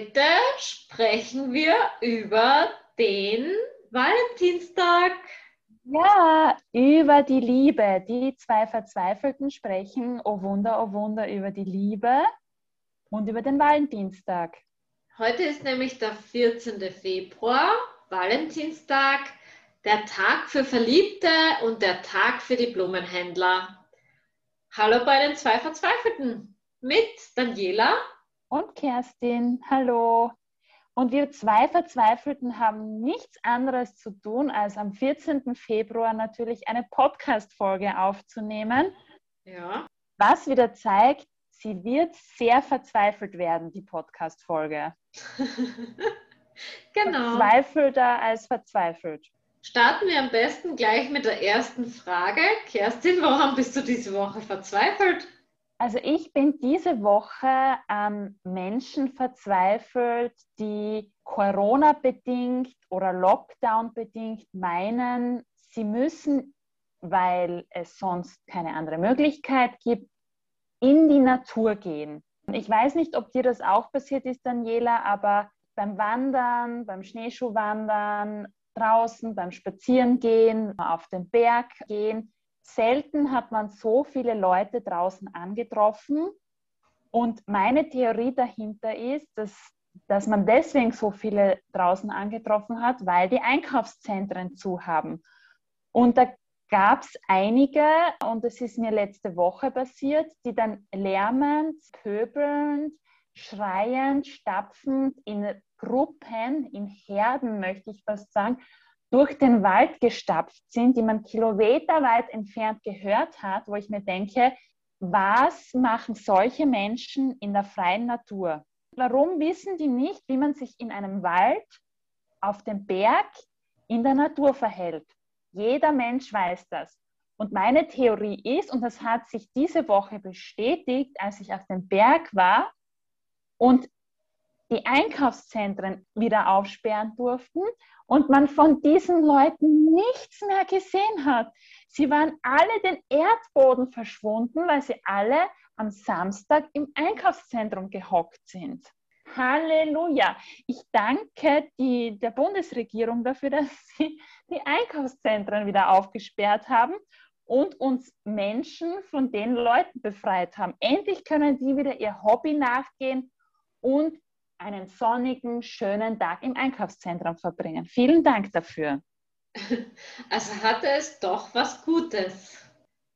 Heute sprechen wir über den Valentinstag. Ja, über die Liebe. Die zwei Verzweifelten sprechen, oh Wunder, oh Wunder, über die Liebe und über den Valentinstag. Heute ist nämlich der 14. Februar, Valentinstag, der Tag für Verliebte und der Tag für die Blumenhändler. Hallo bei den zwei Verzweifelten mit Daniela und Kerstin. Hallo. Und wir zwei Verzweifelten haben nichts anderes zu tun, als am 14. Februar natürlich eine Podcast-Folge aufzunehmen. Ja. Was wieder zeigt, sie wird sehr verzweifelt werden, die Podcast-Folge. genau. Verzweifelter als verzweifelt. Starten wir am besten gleich mit der ersten Frage. Kerstin, warum bist du diese Woche verzweifelt? Also ich bin diese Woche an Menschen verzweifelt, die Corona-bedingt oder Lockdown-bedingt meinen, sie müssen, weil es sonst keine andere Möglichkeit gibt, in die Natur gehen. Ich weiß nicht, ob dir das auch passiert ist, Daniela, aber beim Wandern, beim Schneeschuhwandern, draußen, beim Spazierengehen, auf den Berg gehen, selten hat man so viele Leute draußen angetroffen. Und meine Theorie dahinter ist, dass, dass man deswegen so viele draußen angetroffen hat, weil die Einkaufszentren zu haben. Und da gab es einige, und das ist mir letzte Woche passiert, die dann lärmend, pöbelnd, schreiend, stapfend in Gruppen, in Herden, möchte ich fast sagen, durch den Wald gestapft sind, die man kilometerweit entfernt gehört hat, wo ich mir denke, was machen solche Menschen in der freien Natur? Warum wissen die nicht, wie man sich in einem Wald, auf dem Berg, in der Natur verhält? Jeder Mensch weiß das. Und meine Theorie ist, und das hat sich diese Woche bestätigt, als ich auf dem Berg war und die Einkaufszentren wieder aufsperren durften und man von diesen Leuten nichts mehr gesehen hat. Sie waren alle den Erdboden verschwunden, weil sie alle am Samstag im Einkaufszentrum gehockt sind. Halleluja. Ich danke die, der Bundesregierung dafür, dass sie die Einkaufszentren wieder aufgesperrt haben und uns Menschen von den Leuten befreit haben. Endlich können die wieder ihr Hobby nachgehen und einen sonnigen, schönen Tag im Einkaufszentrum verbringen. Vielen Dank dafür. Also hatte es doch was Gutes.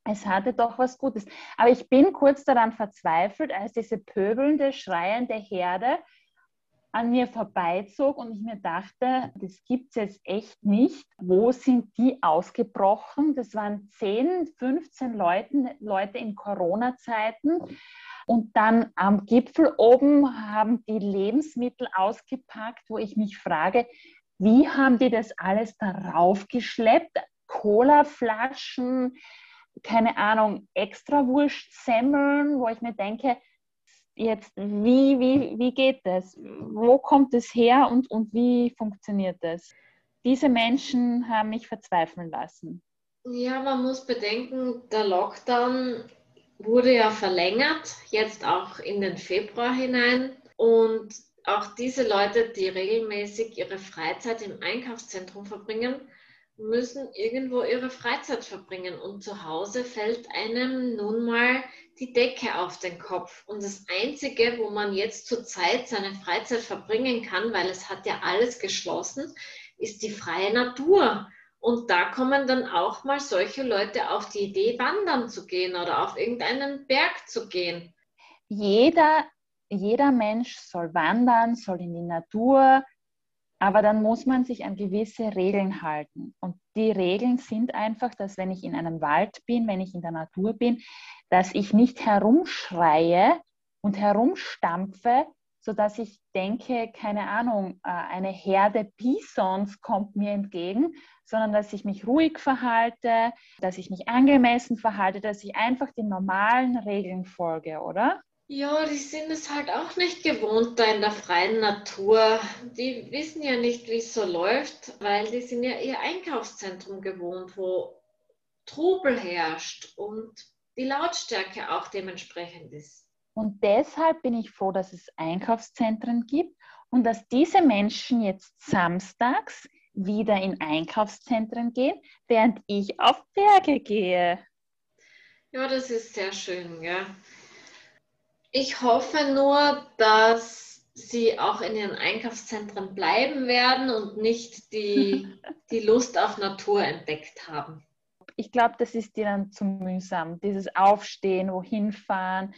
Es hatte doch was Gutes. Aber ich bin kurz daran verzweifelt, als diese pöbelnde, schreiende Herde an mir vorbeizog und ich mir dachte, das gibt es jetzt echt nicht. Wo sind die ausgebrochen? Das waren 10, 15 Leute, Leute in Corona-Zeiten. Und dann am Gipfel oben haben die Lebensmittel ausgepackt, wo ich mich frage, wie haben die das alles darauf geschleppt? Colaflaschen, keine Ahnung, Extrawurst-Semmeln, wo ich mir denke, jetzt, wie, wie, wie geht das? Wo kommt es her und, und wie funktioniert das? Diese Menschen haben mich verzweifeln lassen. Ja, man muss bedenken, der Lockdown wurde ja verlängert, jetzt auch in den Februar hinein. Und auch diese Leute, die regelmäßig ihre Freizeit im Einkaufszentrum verbringen, müssen irgendwo ihre Freizeit verbringen. Und zu Hause fällt einem nun mal die Decke auf den Kopf. Und das Einzige, wo man jetzt zurzeit seine Freizeit verbringen kann, weil es hat ja alles geschlossen, ist die freie Natur. Und da kommen dann auch mal solche Leute auf die Idee, wandern zu gehen oder auf irgendeinen Berg zu gehen. Jeder, jeder Mensch soll wandern, soll in die Natur, aber dann muss man sich an gewisse Regeln halten. Und die Regeln sind einfach, dass wenn ich in einem Wald bin, wenn ich in der Natur bin, dass ich nicht herumschreie und herumstampfe, sodass ich denke, keine Ahnung, äh, eine Herde Bisons kommt mir entgegen, sondern dass ich mich ruhig verhalte, dass ich mich angemessen verhalte, dass ich einfach den normalen Regeln folge, oder? Ja, die sind es halt auch nicht gewohnt da in der freien Natur. Die wissen ja nicht, wie es so läuft, weil die sind ja ihr Einkaufszentrum gewohnt, wo Trubel herrscht und die Lautstärke auch dementsprechend ist. Und deshalb bin ich froh, dass es Einkaufszentren gibt und dass diese Menschen jetzt samstags wieder in Einkaufszentren gehen, während ich auf Berge gehe. Ja, das ist sehr schön, ja. Ich hoffe nur, dass sie auch in ihren Einkaufszentren bleiben werden und nicht die, die Lust auf Natur entdeckt haben. Ich glaube, das ist dir dann zu mühsam. Dieses Aufstehen, wohin fahren,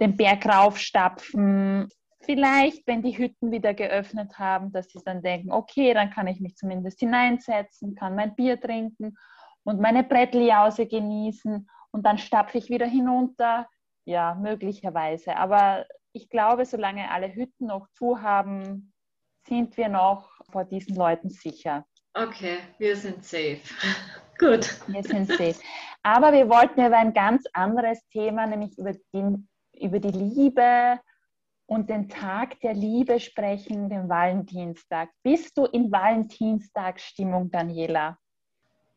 den Berg raufstapfen. Vielleicht, wenn die Hütten wieder geöffnet haben, dass sie dann denken, okay, dann kann ich mich zumindest hineinsetzen, kann mein Bier trinken und meine Brettljause genießen und dann stapfe ich wieder hinunter. Ja, möglicherweise. Aber ich glaube, solange alle Hütten noch zu haben, sind wir noch vor diesen Leuten sicher. Okay, wir sind safe. Gut. Wir sind safe. Aber wir wollten über ein ganz anderes Thema, nämlich über, den, über die Liebe und den Tag der Liebe sprechen, den Valentinstag. Bist du in Valentinstagsstimmung, Daniela?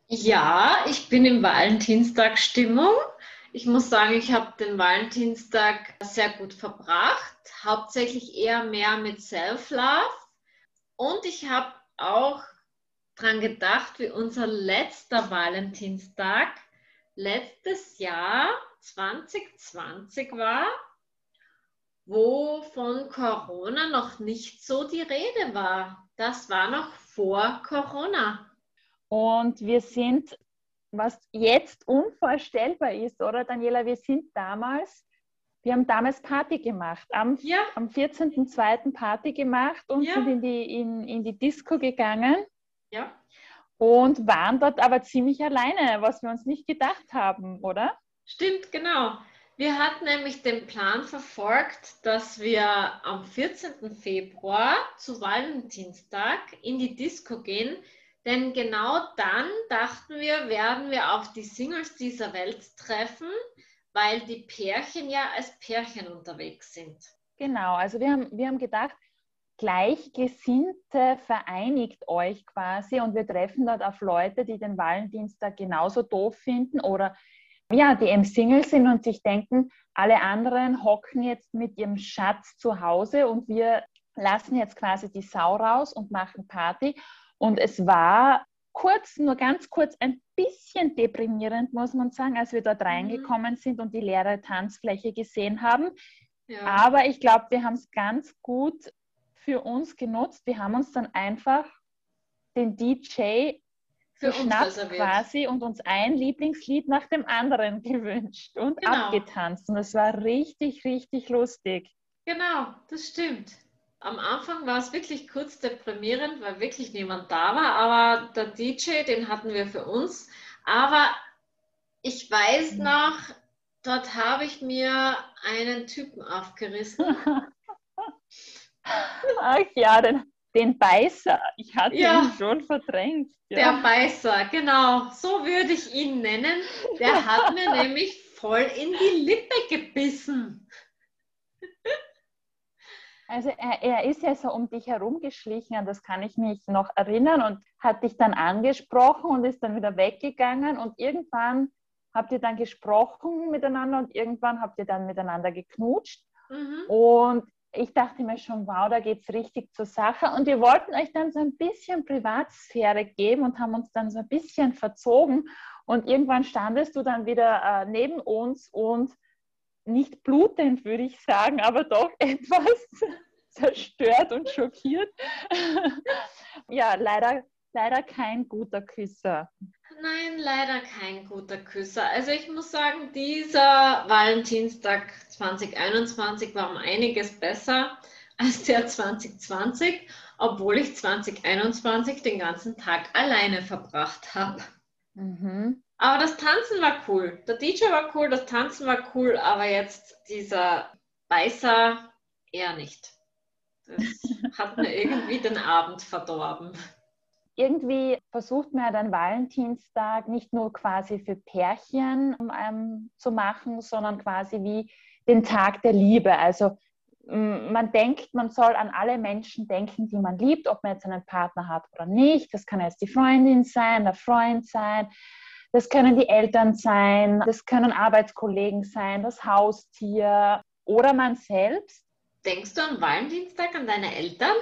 Ja, ich bin in Valentinstag-Stimmung. Ich muss sagen, ich habe den Valentinstag sehr gut verbracht, hauptsächlich eher mehr mit Self-Love. Und ich habe auch daran gedacht, wie unser letzter Valentinstag letztes Jahr 2020 war, wo von Corona noch nicht so die Rede war. Das war noch vor Corona. Und wir sind, was jetzt unvorstellbar ist, oder Daniela, wir sind damals, wir haben damals Party gemacht, am, ja. am 14.02. Party gemacht und ja. sind in die, in, in die Disco gegangen. Ja. Und waren dort aber ziemlich alleine, was wir uns nicht gedacht haben, oder? Stimmt, genau. Wir hatten nämlich den Plan verfolgt, dass wir am 14. Februar zu Valentinstag in die Disco gehen, denn genau dann dachten wir, werden wir auf die Singles dieser Welt treffen, weil die Pärchen ja als Pärchen unterwegs sind. Genau, also wir haben, wir haben gedacht, Gleichgesinnte vereinigt euch quasi und wir treffen dort auf Leute, die den Valentinstag genauso doof finden oder ja, die eben Single sind und sich denken, alle anderen hocken jetzt mit ihrem Schatz zu Hause und wir lassen jetzt quasi die Sau raus und machen Party. Und es war kurz, nur ganz kurz, ein bisschen deprimierend, muss man sagen, als wir dort mhm. reingekommen sind und die leere Tanzfläche gesehen haben. Ja. Aber ich glaube, wir haben es ganz gut für uns genutzt. Wir haben uns dann einfach den DJ geschnappt quasi und uns ein Lieblingslied nach dem anderen gewünscht und genau. abgetanzt. Und es war richtig, richtig lustig. Genau, das stimmt am Anfang war es wirklich kurz deprimierend, weil wirklich niemand da war, aber der DJ, den hatten wir für uns. Aber ich weiß mhm. noch, dort habe ich mir einen Typen aufgerissen. Ach ja, den, den Beißer. Ich hatte ja, ihn schon verdrängt. Ja. Der Beißer, genau. So würde ich ihn nennen. Der hat mir nämlich voll in die Lippe gebissen. Also er, er, ist ja so um dich herumgeschlichen, an das kann ich mich noch erinnern und hat dich dann angesprochen und ist dann wieder weggegangen und irgendwann habt ihr dann gesprochen miteinander und irgendwann habt ihr dann miteinander geknutscht mhm. und ich dachte mir schon, wow, da geht es richtig zur Sache und wir wollten euch dann so ein bisschen Privatsphäre geben und haben uns dann so ein bisschen verzogen und irgendwann standest du dann wieder äh, neben uns und nicht blutend, würde ich sagen, aber doch etwas zerstört und schockiert. ja, leider, leider kein guter Küsser. Nein, leider kein guter Küsser. Also ich muss sagen, dieser Valentinstag 2021 war um einiges besser als der 2020, obwohl ich 2021 den ganzen Tag alleine verbracht habe. Mhm. Aber das Tanzen war cool. Der DJ war cool, das Tanzen war cool, aber jetzt dieser Beißer eher nicht. Das hat mir irgendwie den Abend verdorben. Irgendwie versucht man ja dann Valentinstag nicht nur quasi für Pärchen ähm, zu machen, sondern quasi wie den Tag der Liebe. Also man denkt, man soll an alle Menschen denken, die man liebt, ob man jetzt einen Partner hat oder nicht. Das kann jetzt die Freundin sein, der Freund sein, das können die Eltern sein, das können Arbeitskollegen sein, das Haustier oder man selbst. Denkst du am Valentinstag an deine Eltern?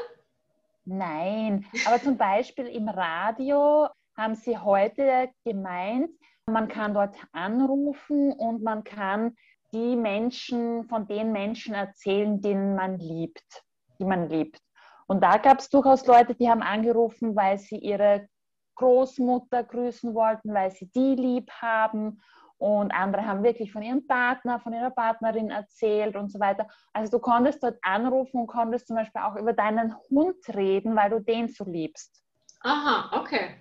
Nein, aber zum Beispiel im Radio haben sie heute gemeint, man kann dort anrufen und man kann die Menschen, von den Menschen erzählen, denen man liebt, die man liebt. Und da gab es durchaus Leute, die haben angerufen, weil sie ihre Großmutter grüßen wollten, weil sie die lieb haben. Und andere haben wirklich von ihrem Partner, von ihrer Partnerin erzählt und so weiter. Also du konntest dort anrufen und konntest zum Beispiel auch über deinen Hund reden, weil du den so liebst. Aha, okay.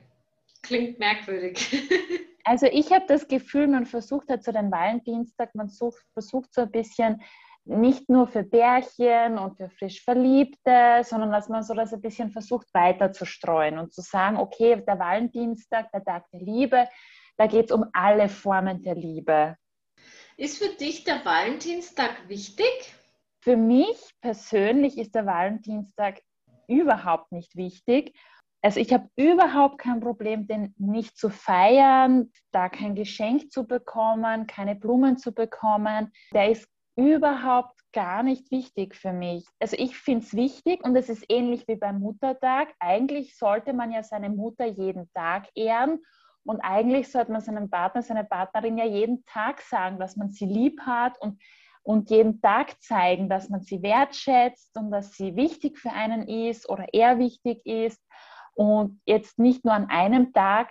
Klingt merkwürdig. also ich habe das Gefühl, man versucht halt so den Valentinstag, man sucht, versucht so ein bisschen nicht nur für Bärchen und für frisch Verliebte, sondern dass man so das ein bisschen versucht weiter zu streuen und zu sagen, okay, der Valentinstag, der Tag der Liebe, da geht es um alle Formen der Liebe. Ist für dich der Valentinstag wichtig? Für mich persönlich ist der Valentinstag überhaupt nicht wichtig. Also ich habe überhaupt kein Problem, den nicht zu feiern, da kein Geschenk zu bekommen, keine Blumen zu bekommen. Der ist überhaupt gar nicht wichtig für mich. Also ich finde es wichtig und es ist ähnlich wie beim Muttertag. Eigentlich sollte man ja seine Mutter jeden Tag ehren und eigentlich sollte man seinem Partner, seiner Partnerin ja jeden Tag sagen, dass man sie lieb hat und, und jeden Tag zeigen, dass man sie wertschätzt und dass sie wichtig für einen ist oder er wichtig ist. Und jetzt nicht nur an einem Tag,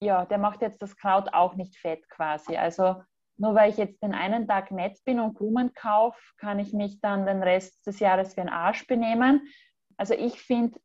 ja, der macht jetzt das Kraut auch nicht fett quasi. Also nur weil ich jetzt den einen Tag nett bin und Blumen kaufe, kann ich mich dann den Rest des Jahres wie ein Arsch benehmen. Also ich finde,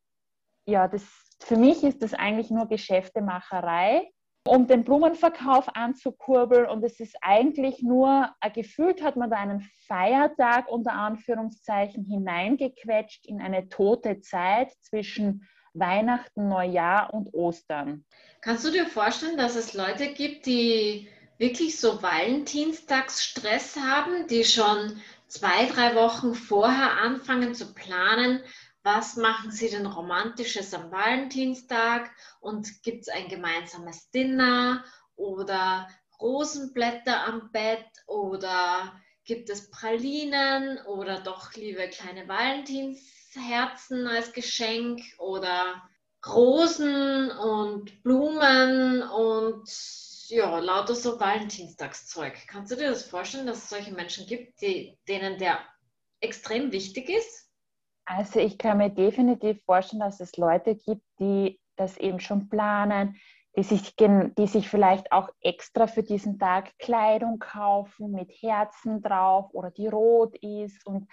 ja, das, für mich ist das eigentlich nur Geschäftemacherei, um den Blumenverkauf anzukurbeln. Und es ist eigentlich nur, gefühlt hat man da einen Feiertag unter Anführungszeichen hineingequetscht in eine tote Zeit zwischen Weihnachten, Neujahr und Ostern. Kannst du dir vorstellen, dass es Leute gibt, die wirklich so Valentinstagsstress haben, die schon zwei, drei Wochen vorher anfangen zu planen, was machen sie denn romantisches am Valentinstag und gibt es ein gemeinsames Dinner oder Rosenblätter am Bett oder gibt es Pralinen oder doch liebe kleine Valentinsherzen als Geschenk oder Rosen und Blumen und ja, lauter so Valentinstagszeug. Kannst du dir das vorstellen, dass es solche Menschen gibt, die, denen der extrem wichtig ist? Also ich kann mir definitiv vorstellen, dass es Leute gibt, die das eben schon planen, die sich, die sich vielleicht auch extra für diesen Tag Kleidung kaufen mit Herzen drauf oder die rot ist und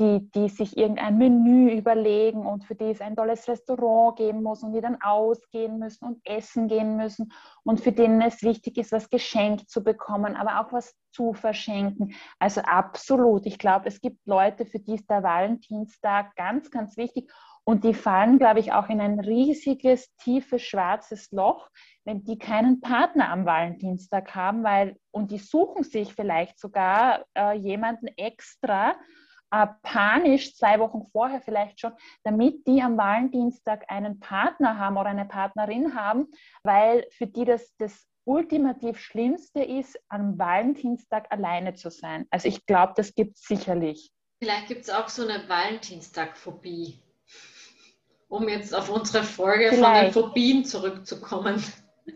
die, die sich irgendein Menü überlegen und für die es ein tolles Restaurant geben muss und die dann ausgehen müssen und essen gehen müssen und für denen es wichtig ist, was geschenkt zu bekommen, aber auch was zu verschenken. Also absolut. Ich glaube, es gibt Leute, für die ist der Valentinstag ganz, ganz wichtig. Und die fallen, glaube ich, auch in ein riesiges, tiefes, schwarzes Loch, wenn die keinen Partner am Valentinstag haben, weil, und die suchen sich vielleicht sogar äh, jemanden extra, äh, panisch zwei Wochen vorher vielleicht schon, damit die am Valentinstag einen Partner haben oder eine Partnerin haben, weil für die das das ultimativ Schlimmste ist, am Valentinstag alleine zu sein. Also ich glaube, das gibt es sicherlich. Vielleicht gibt es auch so eine Valentinstag-Phobie, um jetzt auf unsere Folge Vielleicht. von den Phobien zurückzukommen.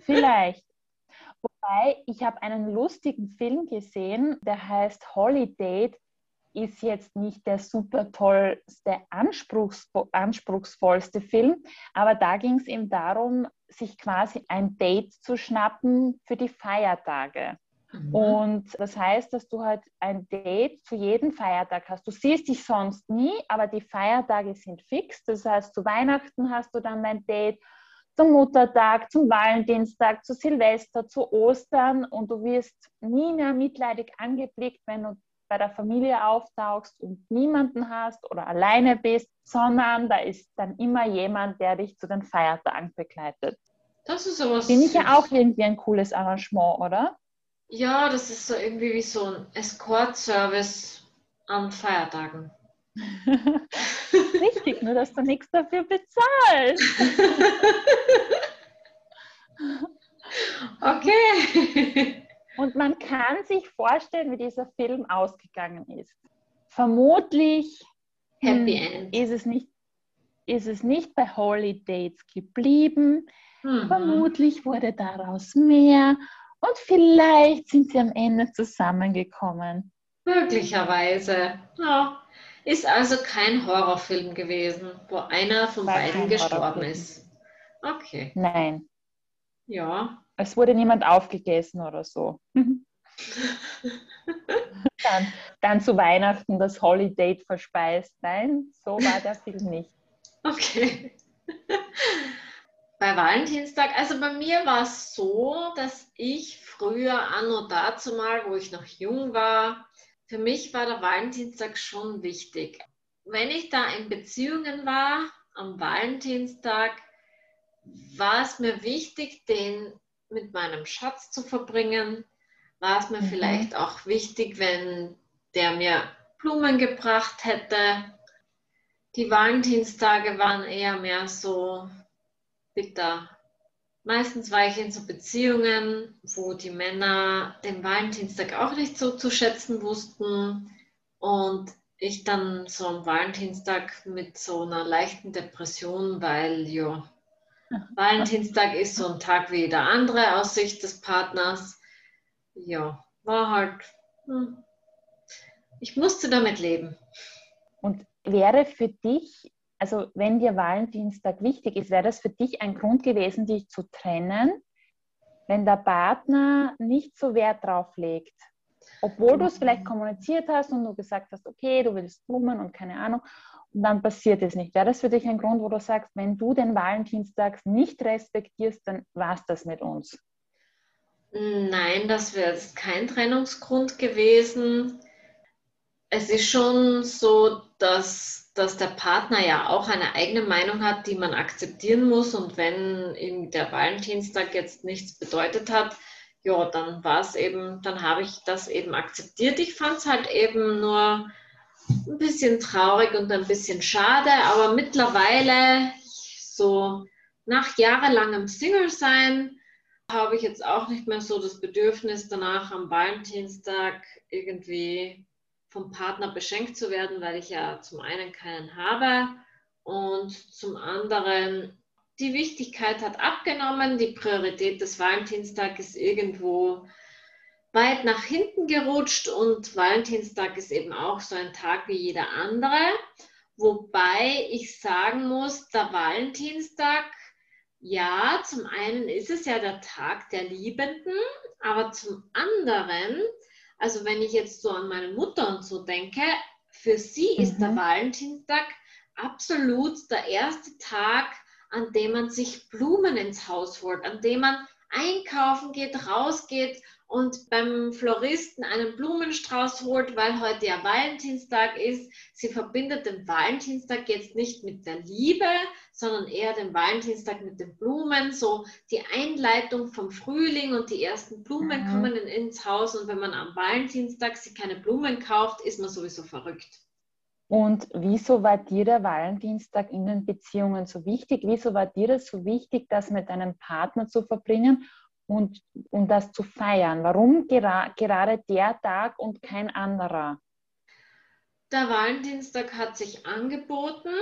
Vielleicht. Wobei, ich habe einen lustigen Film gesehen, der heißt Holiday ist jetzt nicht der super tollste, anspruchs anspruchsvollste Film, aber da ging es eben darum, sich quasi ein Date zu schnappen für die Feiertage. Mhm. Und das heißt, dass du halt ein Date zu jedem Feiertag hast. Du siehst dich sonst nie, aber die Feiertage sind fix. Das heißt, zu Weihnachten hast du dann dein Date, zum Muttertag, zum Valentinstag, zu Silvester, zu Ostern und du wirst nie mehr mitleidig angeblickt, wenn du bei der Familie auftauchst und niemanden hast oder alleine bist, sondern da ist dann immer jemand, der dich zu den Feiertagen begleitet. Das ist sowas. Finde ich ja auch irgendwie ein cooles Arrangement, oder? Ja, das ist so irgendwie wie so ein Escort-Service an Feiertagen. Richtig, nur dass du nichts dafür bezahlst. okay. Und man kann sich vorstellen, wie dieser Film ausgegangen ist. vermutlich Happy hm, End. Ist es nicht, ist es nicht bei Holidays geblieben. Mhm. Vermutlich wurde daraus mehr und vielleicht sind sie am Ende zusammengekommen. Möglicherweise. Ja. Ist also kein Horrorfilm gewesen, wo einer von War beiden gestorben ist. Okay. Nein. Ja. Es wurde niemand aufgegessen oder so. dann, dann zu Weihnachten das Holiday verspeist. Nein, so war der Film nicht. Okay. Bei Valentinstag, also bei mir war es so, dass ich früher, anno dazu mal, wo ich noch jung war, für mich war der Valentinstag schon wichtig. Wenn ich da in Beziehungen war, am Valentinstag, war es mir wichtig, den mit meinem Schatz zu verbringen. War es mir mhm. vielleicht auch wichtig, wenn der mir Blumen gebracht hätte. Die Valentinstage waren eher mehr so bitter. Meistens war ich in so Beziehungen, wo die Männer den Valentinstag auch nicht so zu schätzen wussten und ich dann so am Valentinstag mit so einer leichten Depression, weil ja, Valentinstag ist so ein Tag wie jeder andere aus Sicht des Partners. Ja, war halt, hm, ich musste damit leben. Und wäre für dich also wenn dir Valentinstag wichtig ist, wäre das für dich ein Grund gewesen, dich zu trennen, wenn der Partner nicht so Wert drauf legt. Obwohl du es vielleicht kommuniziert hast und du gesagt hast, okay, du willst Blumen und keine Ahnung, und dann passiert es nicht. Wäre das für dich ein Grund, wo du sagst, wenn du den Valentinstag nicht respektierst, dann war es das mit uns? Nein, das wäre kein Trennungsgrund gewesen. Es ist schon so, dass dass der Partner ja auch eine eigene Meinung hat, die man akzeptieren muss. Und wenn ihm der Valentinstag jetzt nichts bedeutet hat, ja, dann war es eben, dann habe ich das eben akzeptiert. Ich fand es halt eben nur ein bisschen traurig und ein bisschen schade, aber mittlerweile, so nach jahrelangem Single-Sein, habe ich jetzt auch nicht mehr so das Bedürfnis danach am Valentinstag irgendwie vom Partner beschenkt zu werden, weil ich ja zum einen keinen habe und zum anderen die Wichtigkeit hat abgenommen. Die Priorität des Valentinstag ist irgendwo weit nach hinten gerutscht und Valentinstag ist eben auch so ein Tag wie jeder andere. Wobei ich sagen muss, der Valentinstag, ja, zum einen ist es ja der Tag der Liebenden, aber zum anderen also wenn ich jetzt so an meine Mutter und so denke, für sie mhm. ist der mhm. Valentinstag absolut der erste Tag, an dem man sich Blumen ins Haus holt, an dem man einkaufen geht, rausgeht und beim Floristen einen Blumenstrauß holt, weil heute ja Valentinstag ist. Sie verbindet den Valentinstag jetzt nicht mit der Liebe, sondern eher den Valentinstag mit den Blumen. So die Einleitung vom Frühling und die ersten Blumen mhm. kommen in, ins Haus und wenn man am Valentinstag sich keine Blumen kauft, ist man sowieso verrückt. Und wieso war dir der Valentinstag in den Beziehungen so wichtig? Wieso war dir das so wichtig, das mit deinem Partner zu verbringen? und um das zu feiern? Warum gera gerade der Tag und kein anderer? Der Valentinstag hat sich angeboten,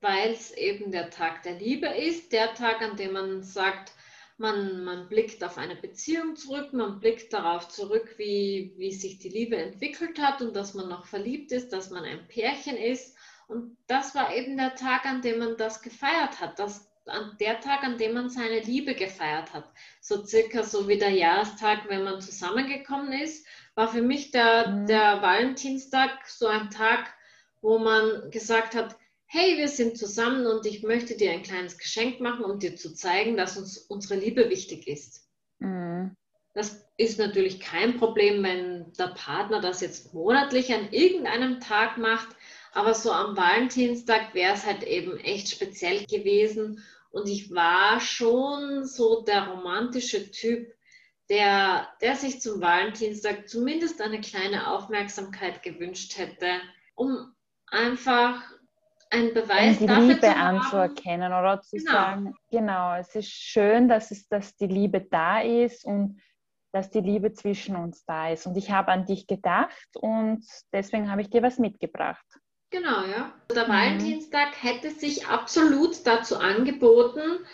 weil es eben der Tag der Liebe ist, der Tag, an dem man sagt, man, man blickt auf eine Beziehung zurück, man blickt darauf zurück, wie, wie sich die Liebe entwickelt hat und dass man noch verliebt ist, dass man ein Pärchen ist. Und das war eben der Tag, an dem man das gefeiert hat, dass an der Tag, an dem man seine Liebe gefeiert hat. So circa so wie der Jahrestag, wenn man zusammengekommen ist, war für mich der, mhm. der Valentinstag so ein Tag, wo man gesagt hat, hey, wir sind zusammen und ich möchte dir ein kleines Geschenk machen, um dir zu zeigen, dass uns unsere Liebe wichtig ist. Mhm. Das ist natürlich kein Problem, wenn der Partner das jetzt monatlich an irgendeinem Tag macht, aber so am Valentinstag wäre es halt eben echt speziell gewesen und ich war schon so der romantische Typ, der, der sich zum Valentinstag zumindest eine kleine Aufmerksamkeit gewünscht hätte, um einfach einen Beweis um die dafür Liebe zu anzuerkennen oder zu genau. sagen, genau, es ist schön, dass, es, dass die Liebe da ist und dass die Liebe zwischen uns da ist. Und ich habe an dich gedacht und deswegen habe ich dir was mitgebracht. Genau, ja. Der mhm. Valentinstag hätte sich absolut dazu angeboten,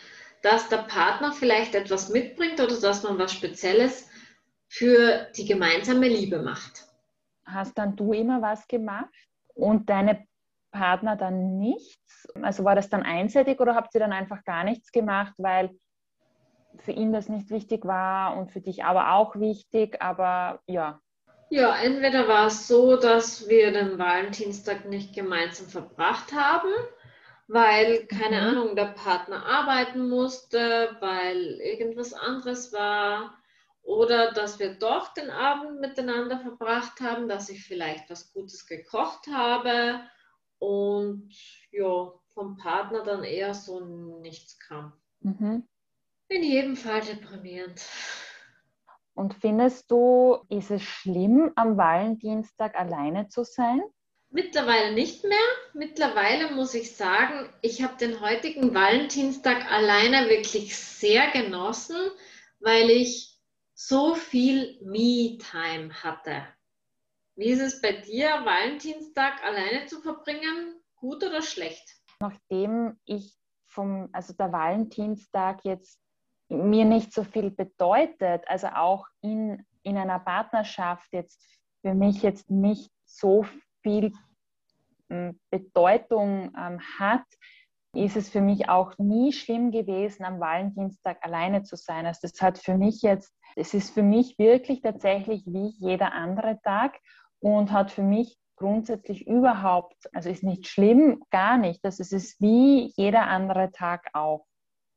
dass der Partner vielleicht etwas mitbringt oder dass man was Spezielles für die gemeinsame Liebe macht. Hast dann du immer was gemacht und deine Partner dann nichts? Also war das dann einseitig oder habt ihr dann einfach gar nichts gemacht, weil für ihn das nicht wichtig war und für dich aber auch wichtig, aber ja. Ja, entweder war es so, dass wir den Valentinstag nicht gemeinsam verbracht haben, weil, keine mhm. Ahnung, der Partner arbeiten musste, weil irgendwas anderes war. Oder dass wir doch den Abend miteinander verbracht haben, dass ich vielleicht was Gutes gekocht habe und ja, vom Partner dann eher so nichts kam. Mhm. In jedem Fall deprimierend. Und findest du, ist es schlimm, am Valentinstag alleine zu sein? Mittlerweile nicht mehr. Mittlerweile muss ich sagen, ich habe den heutigen Valentinstag alleine wirklich sehr genossen, weil ich so viel Me-Time hatte. Wie ist es bei dir, Valentinstag alleine zu verbringen? Gut oder schlecht? Nachdem ich vom, also der Valentinstag jetzt mir nicht so viel bedeutet, also auch in, in einer Partnerschaft jetzt für mich jetzt nicht so viel hm, Bedeutung ähm, hat, ist es für mich auch nie schlimm gewesen, am Valentinstag alleine zu sein. Also das hat für mich jetzt, es ist für mich wirklich tatsächlich wie jeder andere Tag und hat für mich grundsätzlich überhaupt, also ist nicht schlimm, gar nicht. Ist es wie jeder andere Tag auch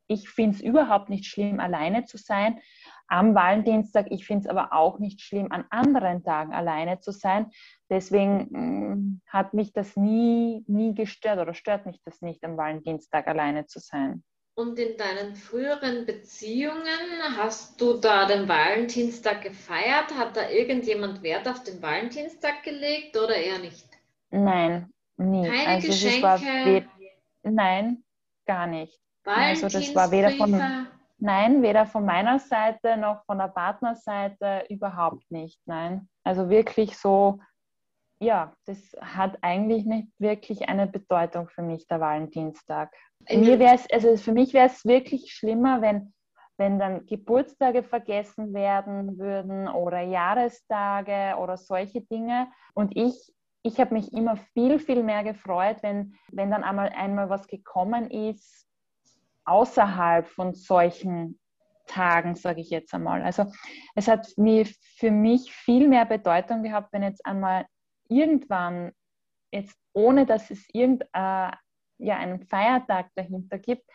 ich finde es überhaupt nicht schlimm, alleine zu sein am Valentinstag. Ich finde es aber auch nicht schlimm, an anderen Tagen alleine zu sein. Deswegen mh, mm, hat mich das nie, nie gestört oder stört mich das nicht, am Valentinstag alleine zu sein. Und in deinen früheren Beziehungen hast du da den Valentinstag gefeiert? Hat da irgendjemand Wert auf den Valentinstag gelegt oder eher nicht? Nein, nie. Keine also Geschenke? nein, gar nicht. Also das war weder von, nein, weder von meiner Seite noch von der Partnerseite überhaupt nicht, nein. Also wirklich so, ja, das hat eigentlich nicht wirklich eine Bedeutung für mich, der Valentinstag. Mir wäre es, also für mich wäre es wirklich schlimmer, wenn, wenn dann Geburtstage vergessen werden würden oder Jahrestage oder solche Dinge. Und ich, ich habe mich immer viel, viel mehr gefreut, wenn, wenn dann einmal einmal was gekommen ist, außerhalb von solchen Tagen, sage ich jetzt einmal. Also es hat mir für mich viel mehr Bedeutung gehabt, wenn jetzt einmal irgendwann, jetzt ohne dass es irgendeinen äh, ja, einen Feiertag dahinter gibt,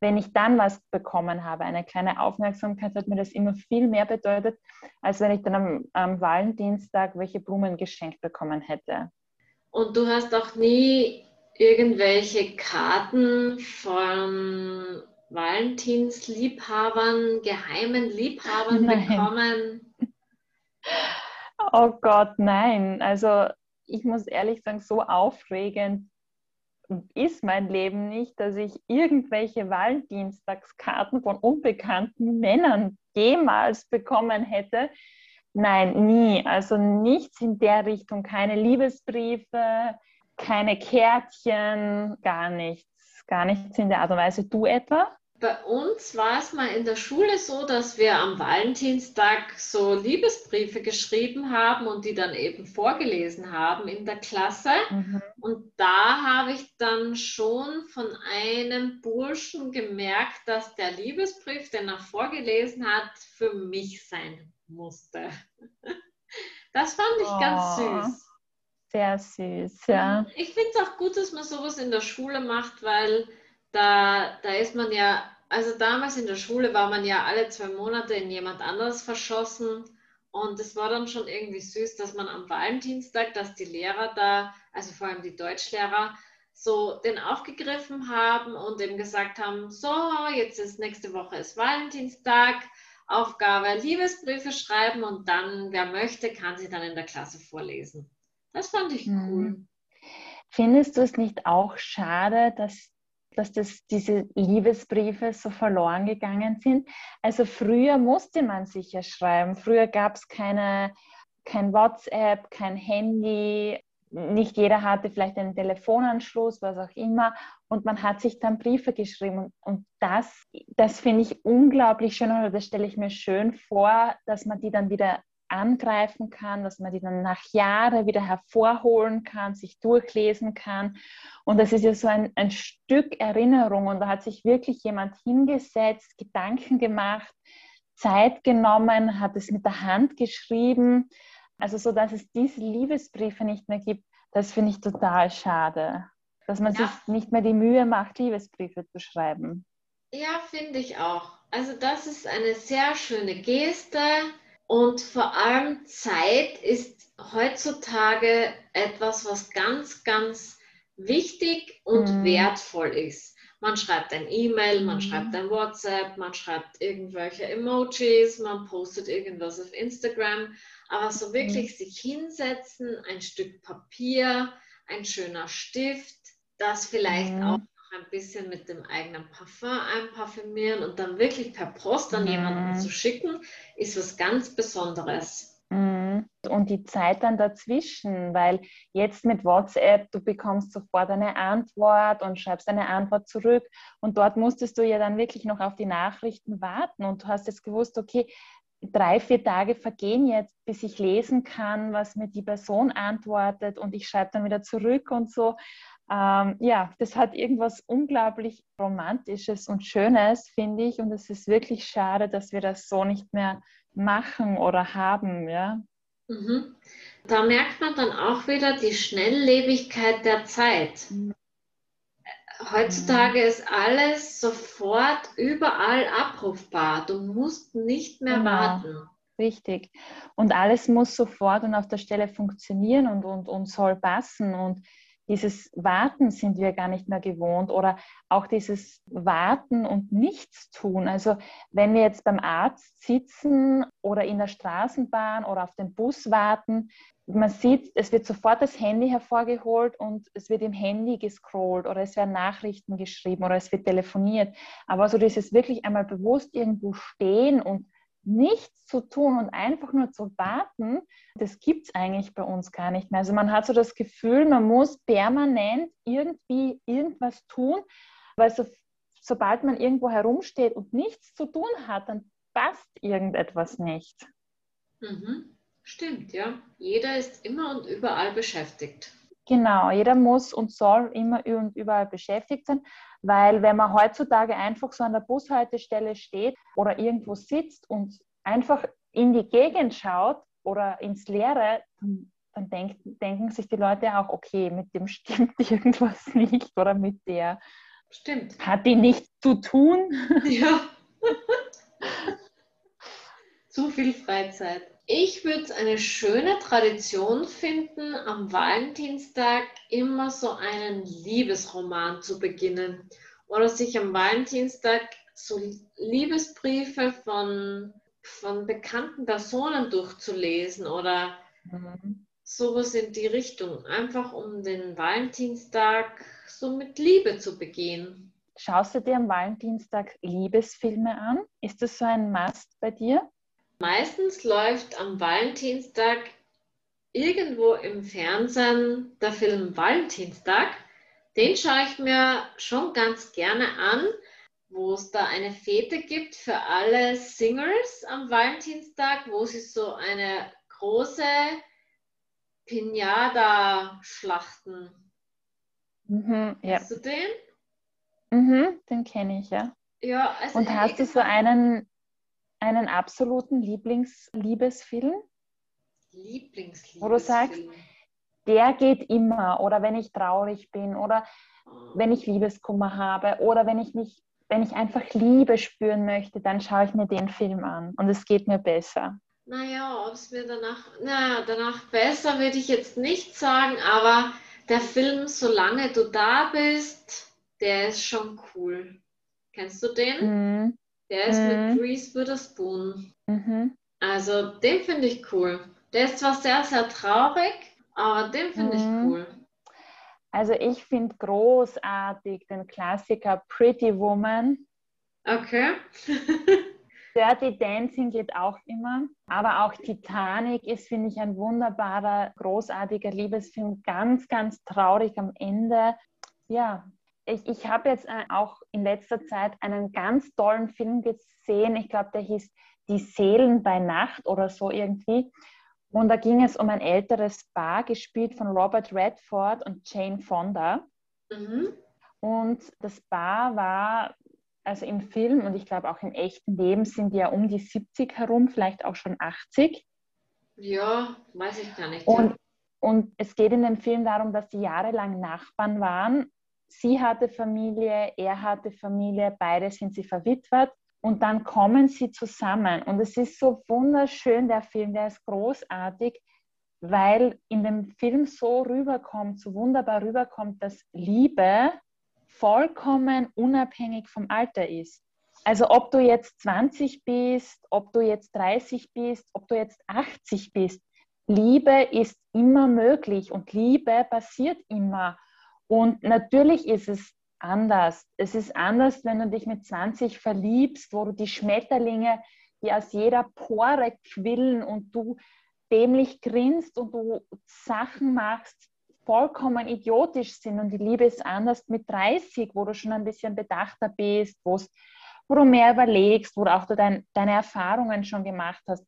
wenn ich dann was bekommen habe, eine kleine Aufmerksamkeit, hat mir das immer viel mehr bedeutet, als wenn ich dann am, am Valentinstag welche Blumen geschenkt bekommen hätte. Und du hast auch nie irgendwelche Karten von Valentinsliebhabern, geheimen Liebhabern nein. bekommen? Oh Gott, nein. Also ich muss ehrlich sagen, so aufregend ist mein Leben nicht, dass ich irgendwelche Valentinstagskarten von unbekannten Männern jemals bekommen hätte. Nein, nie. Also nichts in der Richtung, keine Liebesbriefe, keine Kärtchen, gar nichts, gar nichts in der Art und Weise. Du etwa? Bei uns war es mal in der Schule so, dass wir am Valentinstag so Liebesbriefe geschrieben haben und die dann eben vorgelesen haben in der Klasse. Mhm. Und da habe ich dann schon von einem Burschen gemerkt, dass der Liebesbrief, den er vorgelesen hat, für mich sein musste. Das fand ich oh. ganz süß. Sehr süß, ja. Ich finde es auch gut, dass man sowas in der Schule macht, weil da, da ist man ja, also damals in der Schule war man ja alle zwei Monate in jemand anderes verschossen. Und es war dann schon irgendwie süß, dass man am Valentinstag, dass die Lehrer da, also vor allem die Deutschlehrer, so den aufgegriffen haben und eben gesagt haben, so, jetzt ist nächste Woche ist Valentinstag, Aufgabe Liebesbriefe schreiben und dann, wer möchte, kann sie dann in der Klasse vorlesen. Das fand ich cool. Findest du es nicht auch schade, dass dass das, diese Liebesbriefe so verloren gegangen sind. Also früher musste man sich ja schreiben. Früher gab es keine, kein WhatsApp, kein Handy. Nicht jeder hatte vielleicht einen Telefonanschluss, was auch immer. Und man hat sich dann Briefe geschrieben. Und, und das, das finde ich unglaublich schön oder das stelle ich mir schön vor, dass man die dann wieder angreifen kann, dass man die dann nach Jahren wieder hervorholen kann, sich durchlesen kann. Und das ist ja so ein, ein Stück Erinnerung. Und da hat sich wirklich jemand hingesetzt, Gedanken gemacht, Zeit genommen, hat es mit der Hand geschrieben. Also so, dass es diese Liebesbriefe nicht mehr gibt, das finde ich total schade. Dass man ja. sich nicht mehr die Mühe macht, Liebesbriefe zu schreiben. Ja, finde ich auch. Also das ist eine sehr schöne Geste und vor allem Zeit ist heutzutage etwas, was ganz, ganz wichtig und mhm. wertvoll ist. Man schreibt ein E-Mail, man mhm. schreibt ein WhatsApp, man schreibt irgendwelche Emojis, man postet irgendwas auf Instagram. Aber so wirklich mhm. sich hinsetzen, ein Stück Papier, ein schöner Stift, das vielleicht mhm. auch ein bisschen mit dem eigenen Parfum einparfümieren und dann wirklich per Post an mhm. jemanden zu schicken, ist was ganz Besonderes. Mhm. Und die Zeit dann dazwischen, weil jetzt mit WhatsApp, du bekommst sofort eine Antwort und schreibst eine Antwort zurück und dort musstest du ja dann wirklich noch auf die Nachrichten warten und du hast jetzt gewusst, okay, drei, vier Tage vergehen jetzt, bis ich lesen kann, was mir die Person antwortet und ich schreibe dann wieder zurück und so. Ähm, ja, das hat irgendwas unglaublich Romantisches und Schönes, finde ich. Und es ist wirklich schade, dass wir das so nicht mehr machen oder haben. Ja. Mhm. Da merkt man dann auch wieder die Schnelllebigkeit der Zeit. Mhm. Heutzutage mhm. ist alles sofort überall abrufbar. Du musst nicht mehr genau. warten. Richtig. Und alles muss sofort und auf der Stelle funktionieren und, und, und soll passen. Und dieses Warten sind wir gar nicht mehr gewohnt oder auch dieses Warten und nichts tun. Also wenn wir jetzt beim Arzt sitzen oder in der Straßenbahn oder auf den Bus warten, man sieht, es wird sofort das Handy hervorgeholt und es wird im Handy gescrollt oder es werden Nachrichten geschrieben oder es wird telefoniert. Aber so dieses wirklich einmal bewusst irgendwo stehen und nichts zu tun und einfach nur zu warten, das gibt es eigentlich bei uns gar nicht mehr. Also man hat so das Gefühl, man muss permanent irgendwie irgendwas tun, weil so, sobald man irgendwo herumsteht und nichts zu tun hat, dann passt irgendetwas nicht. Mhm. Stimmt, ja. Jeder ist immer und überall beschäftigt. Genau, jeder muss und soll immer und überall beschäftigt sein, weil wenn man heutzutage einfach so an der Bushaltestelle steht oder irgendwo sitzt und einfach in die Gegend schaut oder ins Leere, dann denk, denken sich die Leute auch, okay, mit dem stimmt irgendwas nicht oder mit der. Stimmt. Hat die nichts zu tun? Ja. zu viel Freizeit. Ich würde es eine schöne Tradition finden, am Valentinstag immer so einen Liebesroman zu beginnen. Oder sich am Valentinstag so Liebesbriefe von, von bekannten Personen durchzulesen oder mhm. sowas in die Richtung. Einfach um den Valentinstag so mit Liebe zu begehen. Schaust du dir am Valentinstag Liebesfilme an? Ist das so ein Must bei dir? Meistens läuft am Valentinstag irgendwo im Fernsehen der Film Valentinstag. Den schaue ich mir schon ganz gerne an, wo es da eine Fete gibt für alle Singles am Valentinstag, wo sie so eine große Pinata schlachten. Mhm, ja. Hast du den? Mhm, den kenne ich, ja. Ja, also Und hast du so einen einen absoluten Lieblingsliebesfilm? Lieblingsliebesfilm? Wo du sagst, der geht immer. Oder wenn ich traurig bin oder wenn ich Liebeskummer habe oder wenn ich mich, wenn ich einfach Liebe spüren möchte, dann schaue ich mir den Film an und es geht mir besser. Naja, ob es mir danach, naja, danach besser würde ich jetzt nicht sagen, aber der Film, solange du da bist, der ist schon cool. Kennst du den? Mhm. Der ist mhm. mit Reese Witherspoon. Mhm. Also den finde ich cool. Der ist zwar sehr, sehr traurig, aber den finde mhm. ich cool. Also ich finde großartig den Klassiker Pretty Woman. Okay. Dirty Dancing geht auch immer. Aber auch Titanic ist, finde ich, ein wunderbarer, großartiger Liebesfilm. Ganz, ganz traurig am Ende. Ja, ich, ich habe jetzt äh, auch in letzter Zeit einen ganz tollen Film gesehen. Ich glaube, der hieß Die Seelen bei Nacht oder so irgendwie. Und da ging es um ein älteres Paar, gespielt von Robert Redford und Jane Fonda. Mhm. Und das Paar war, also im Film und ich glaube auch im echten Leben sind die ja um die 70 herum, vielleicht auch schon 80. Ja, weiß ich gar nicht. Und, ja. und es geht in dem Film darum, dass sie jahrelang Nachbarn waren. Sie hatte Familie, er hatte Familie, beide sind sie verwitwet und dann kommen sie zusammen. Und es ist so wunderschön, der Film, der ist großartig, weil in dem Film so rüberkommt, so wunderbar rüberkommt, dass Liebe vollkommen unabhängig vom Alter ist. Also ob du jetzt 20 bist, ob du jetzt 30 bist, ob du jetzt 80 bist, Liebe ist immer möglich und Liebe passiert immer. Und natürlich ist es anders. Es ist anders, wenn du dich mit 20 verliebst, wo du die Schmetterlinge, die aus jeder Pore quillen und du dämlich grinst und du Sachen machst, vollkommen idiotisch sind. Und die Liebe ist anders mit 30, wo du schon ein bisschen bedachter bist, wo du mehr überlegst, wo du auch dein, deine Erfahrungen schon gemacht hast.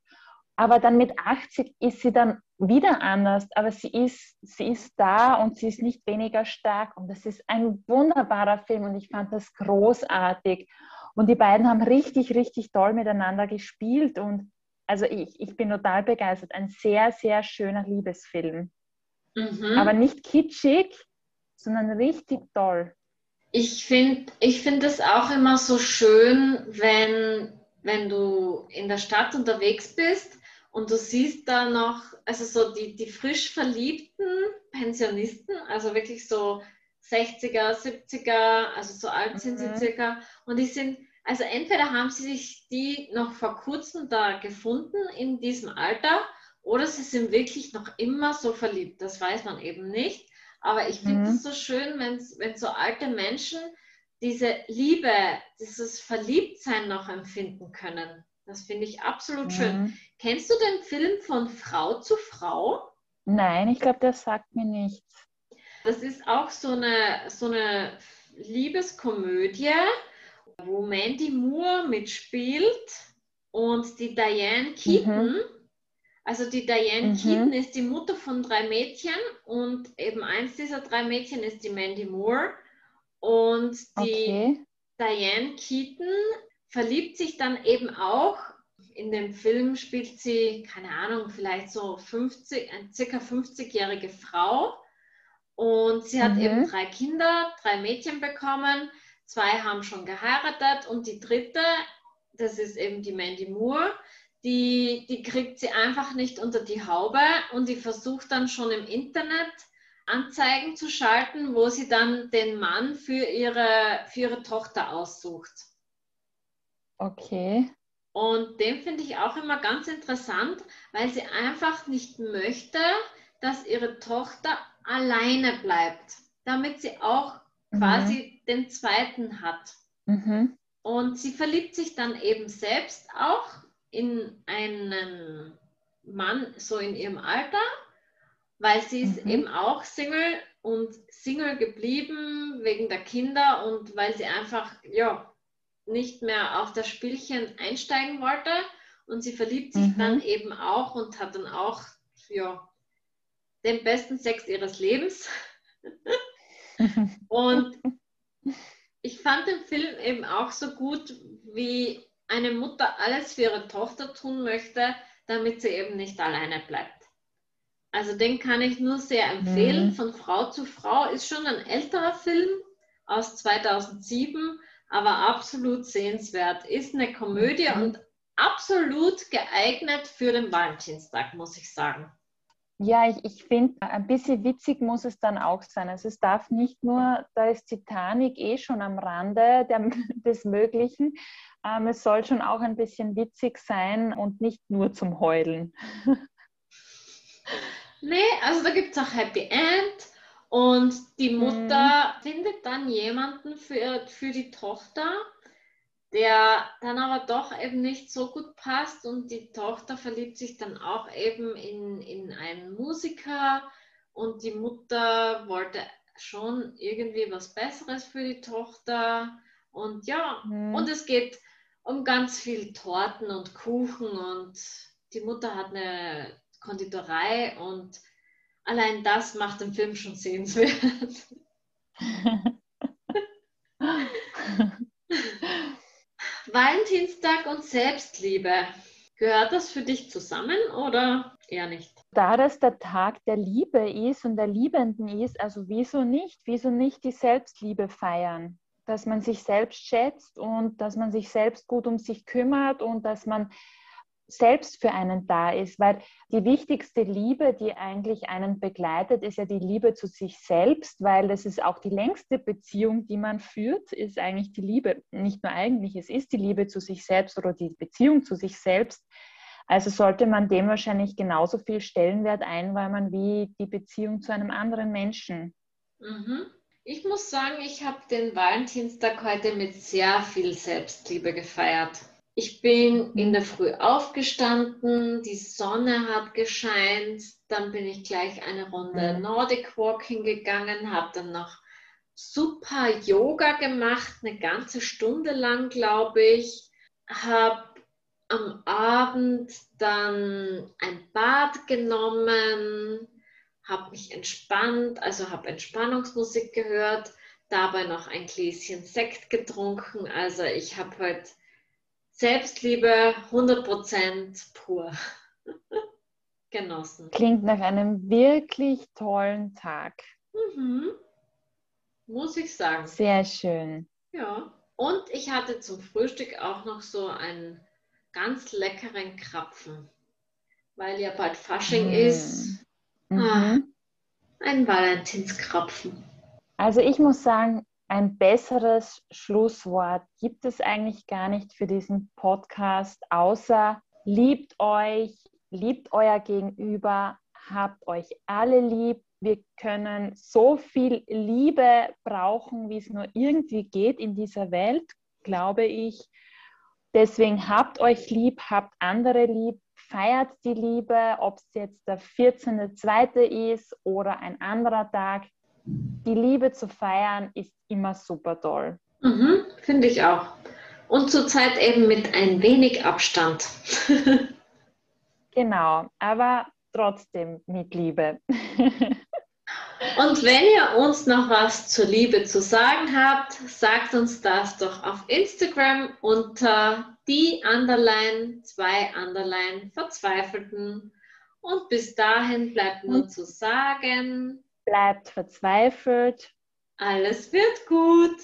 Aber dann mit 80 ist sie dann wieder anders, aber sie ist, sie ist da und sie ist nicht weniger stark. Und das ist ein wunderbarer Film und ich fand das großartig. Und die beiden haben richtig, richtig toll miteinander gespielt. Und also ich, ich bin total begeistert. Ein sehr, sehr schöner Liebesfilm. Mhm. Aber nicht kitschig, sondern richtig toll. Ich finde ich find es auch immer so schön, wenn, wenn du in der Stadt unterwegs bist und du siehst da noch, also so die, die frisch verliebten Pensionisten, also wirklich so 60er, 70er, also so alt sind mhm. sie circa. Und die sind, also entweder haben sie sich die noch vor kurzem da gefunden in diesem Alter oder sie sind wirklich noch immer so verliebt. Das weiß man eben nicht. Aber ich finde es mhm. so schön, wenn, wenn so alte Menschen diese Liebe, dieses Verliebtsein noch empfinden können. Das finde ich absolut mhm. schön. Kennst du den Film von Frau zu Frau? Nein, ich glaube, das sagt mir nichts. Das ist auch so eine, so eine Liebeskomödie, wo Mandy Moore mitspielt und die Diane Keaton. Mhm. Also die Diane mhm. Keaton ist die Mutter von drei Mädchen und eben eins dieser drei Mädchen ist die Mandy Moore. Und die okay. Diane Keaton verliebt sich dann eben auch. In dem Film spielt sie, keine Ahnung, vielleicht so 50, eine circa 50-jährige Frau. Und sie hat mhm. eben drei Kinder, drei Mädchen bekommen. Zwei haben schon geheiratet und die dritte, das ist eben die Mandy Moore, die, die kriegt sie einfach nicht unter die Haube und die versucht dann schon im Internet Anzeigen zu schalten, wo sie dann den Mann für ihre, für ihre Tochter aussucht. Okay. Und den finde ich auch immer ganz interessant, weil sie einfach nicht möchte, dass ihre Tochter alleine bleibt, damit sie auch mhm. quasi den zweiten hat. Mhm. Und sie verliebt sich dann eben selbst auch in einen Mann so in ihrem Alter, weil sie ist mhm. eben auch Single und Single geblieben wegen der Kinder und weil sie einfach, ja, nicht mehr auf das Spielchen einsteigen wollte und sie verliebt sich mhm. dann eben auch und hat dann auch ja, den besten Sex ihres Lebens. und ich fand den Film eben auch so gut, wie eine Mutter alles für ihre Tochter tun möchte, damit sie eben nicht alleine bleibt. Also den kann ich nur sehr empfehlen. Mhm. Von Frau zu Frau ist schon ein älterer Film aus 2007, aber absolut sehenswert. Ist eine Komödie mhm. und absolut geeignet für den Valentinstag, muss ich sagen. Ja, ich, ich finde, ein bisschen witzig muss es dann auch sein. Also es darf nicht nur, da ist Titanic eh schon am Rande der, des Möglichen, ähm, es soll schon auch ein bisschen witzig sein und nicht nur zum Heulen. nee, also da gibt es auch Happy End Und die Mutter mhm. findet dann jemanden für, für die Tochter, der dann aber doch eben nicht so gut passt und die Tochter verliebt sich dann auch eben in, in einen Musiker und die Mutter wollte schon irgendwie was Besseres für die Tochter und ja, mhm. und es geht um ganz viel Torten und Kuchen und die Mutter hat eine Konditorei und allein das macht den Film schon sehenswert. Valentinstag und Selbstliebe. Gehört das für dich zusammen oder eher nicht? Da das der Tag der Liebe ist und der Liebenden ist, also wieso nicht? Wieso nicht die Selbstliebe feiern? Dass man sich selbst schätzt und dass man sich selbst gut um sich kümmert und dass man selbst für einen da ist, weil die wichtigste Liebe, die eigentlich einen begleitet, ist ja die Liebe zu sich selbst, weil das ist auch die längste Beziehung, die man führt, ist eigentlich die Liebe, nicht nur eigentlich, es ist die Liebe zu sich selbst oder die Beziehung zu sich selbst. Also sollte man dem wahrscheinlich genauso viel Stellenwert einräumen wie die Beziehung zu einem anderen Menschen. Mhm. Ich muss sagen, ich habe den Valentinstag heute mit sehr viel Selbstliebe gefeiert. Ich bin in der Früh aufgestanden, die Sonne hat gescheint, dann bin ich gleich eine Runde mhm. Nordic Walking gegangen, habe dann noch super Yoga gemacht, eine ganze Stunde lang, glaube ich, habe am Abend dann ein Bad genommen, habe mich entspannt, also habe Entspannungsmusik gehört, dabei noch ein Gläschen Sekt getrunken. Also ich habe heute Selbstliebe 100% pur genossen. Klingt nach einem wirklich tollen Tag. Mhm. Muss ich sagen. Sehr schön. Ja. Und ich hatte zum Frühstück auch noch so einen ganz leckeren Krapfen, weil ja bald Fasching mhm. ist. Ah, ein Valentinskrapfen. Also ich muss sagen, ein besseres Schlusswort gibt es eigentlich gar nicht für diesen Podcast, außer liebt euch, liebt euer Gegenüber, habt euch alle lieb. Wir können so viel Liebe brauchen, wie es nur irgendwie geht in dieser Welt, glaube ich. Deswegen habt euch lieb, habt andere lieb, feiert die Liebe, ob es jetzt der 14.2. ist oder ein anderer Tag die Liebe zu feiern ist immer super toll. Mhm, Finde ich auch. Und zurzeit eben mit ein wenig Abstand. genau, aber trotzdem mit Liebe. Und wenn ihr uns noch was zur Liebe zu sagen habt, sagt uns das doch auf Instagram unter die Underline, zwei Underline, Verzweifelten. Und bis dahin bleibt nur zu sagen, bleibt verzweifelt. Alles wird gut.